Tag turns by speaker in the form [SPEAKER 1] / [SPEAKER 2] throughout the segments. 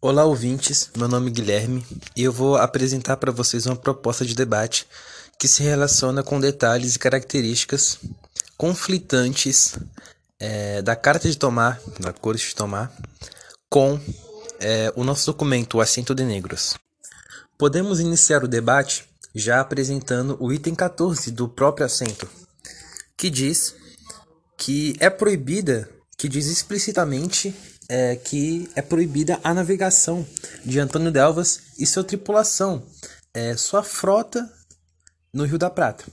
[SPEAKER 1] Olá, ouvintes. Meu nome é Guilherme e eu vou apresentar para vocês uma proposta de debate que se relaciona com detalhes e características conflitantes é, da Carta de Tomar, da Corte de Tomar, com é, o nosso documento, o Assento de Negros. Podemos iniciar o debate já apresentando o item 14 do próprio assento, que diz que é proibida, que diz explicitamente é, que é proibida a navegação de Antônio Delvas e sua tripulação, é, sua frota no Rio da Prata.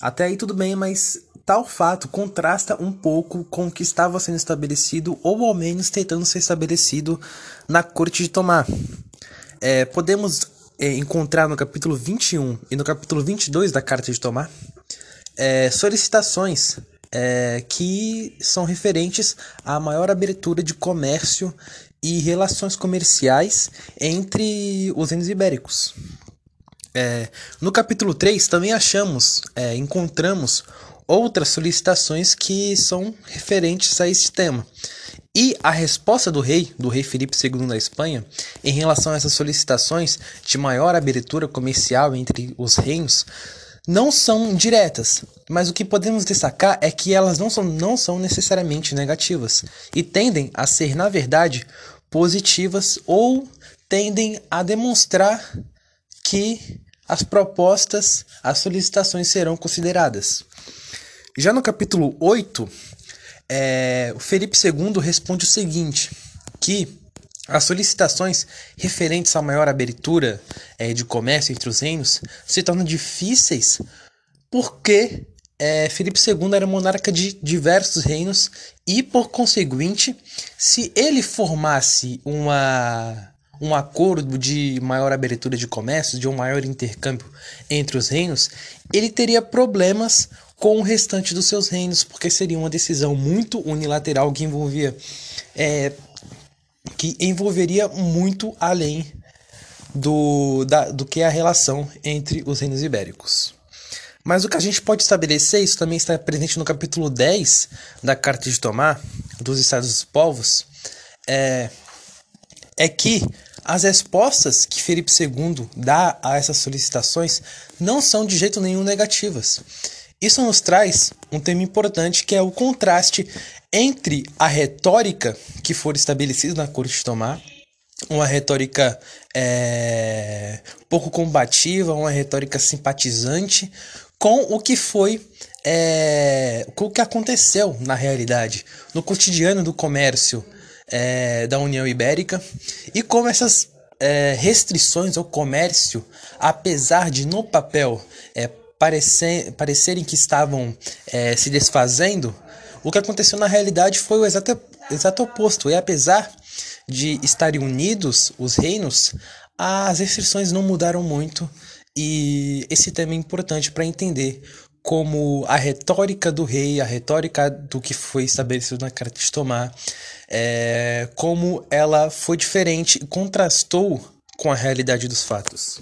[SPEAKER 1] Até aí tudo bem, mas tal fato contrasta um pouco com o que estava sendo estabelecido, ou ao menos tentando ser estabelecido na Corte de Tomar. É, podemos é, encontrar no capítulo 21 e no capítulo 22 da Carta de Tomar é, solicitações é, que são referentes à maior abertura de comércio e relações comerciais entre os reinos ibéricos. É, no capítulo 3 também achamos, é, encontramos outras solicitações que são referentes a esse tema. E a resposta do rei, do rei Felipe II da Espanha, em relação a essas solicitações de maior abertura comercial entre os reinos, não são diretas, mas o que podemos destacar é que elas não são, não são necessariamente negativas e tendem a ser, na verdade, positivas ou tendem a demonstrar que as propostas, as solicitações serão consideradas. Já no capítulo 8, é, o Felipe II responde o seguinte: que as solicitações referentes à maior abertura é, de comércio entre os reinos se tornam difíceis porque é, Filipe II era monarca de diversos reinos e, por conseguinte, se ele formasse uma, um acordo de maior abertura de comércio, de um maior intercâmbio entre os reinos, ele teria problemas com o restante dos seus reinos, porque seria uma decisão muito unilateral que envolvia é, que envolveria muito além do, da, do que a relação entre os reinos ibéricos. Mas o que a gente pode estabelecer, isso também está presente no capítulo 10 da Carta de Tomar, dos Estados dos Povos, é, é que as respostas que Felipe II dá a essas solicitações não são de jeito nenhum negativas. Isso nos traz um tema importante que é o contraste entre a retórica que for estabelecida na Corte de Tomar, uma retórica é, pouco combativa, uma retórica simpatizante, com o que foi, é, com o que aconteceu na realidade, no cotidiano do comércio é, da União Ibérica e como essas é, restrições ao comércio, apesar de no papel parecer, parecerem que estavam é, se desfazendo, o que aconteceu na realidade foi o exato, exato oposto. E apesar de estarem unidos os reinos, as restrições não mudaram muito. E esse tema é importante para entender como a retórica do rei, a retórica do que foi estabelecido na Carta de Tomar, é, como ela foi diferente e contrastou com a realidade dos fatos.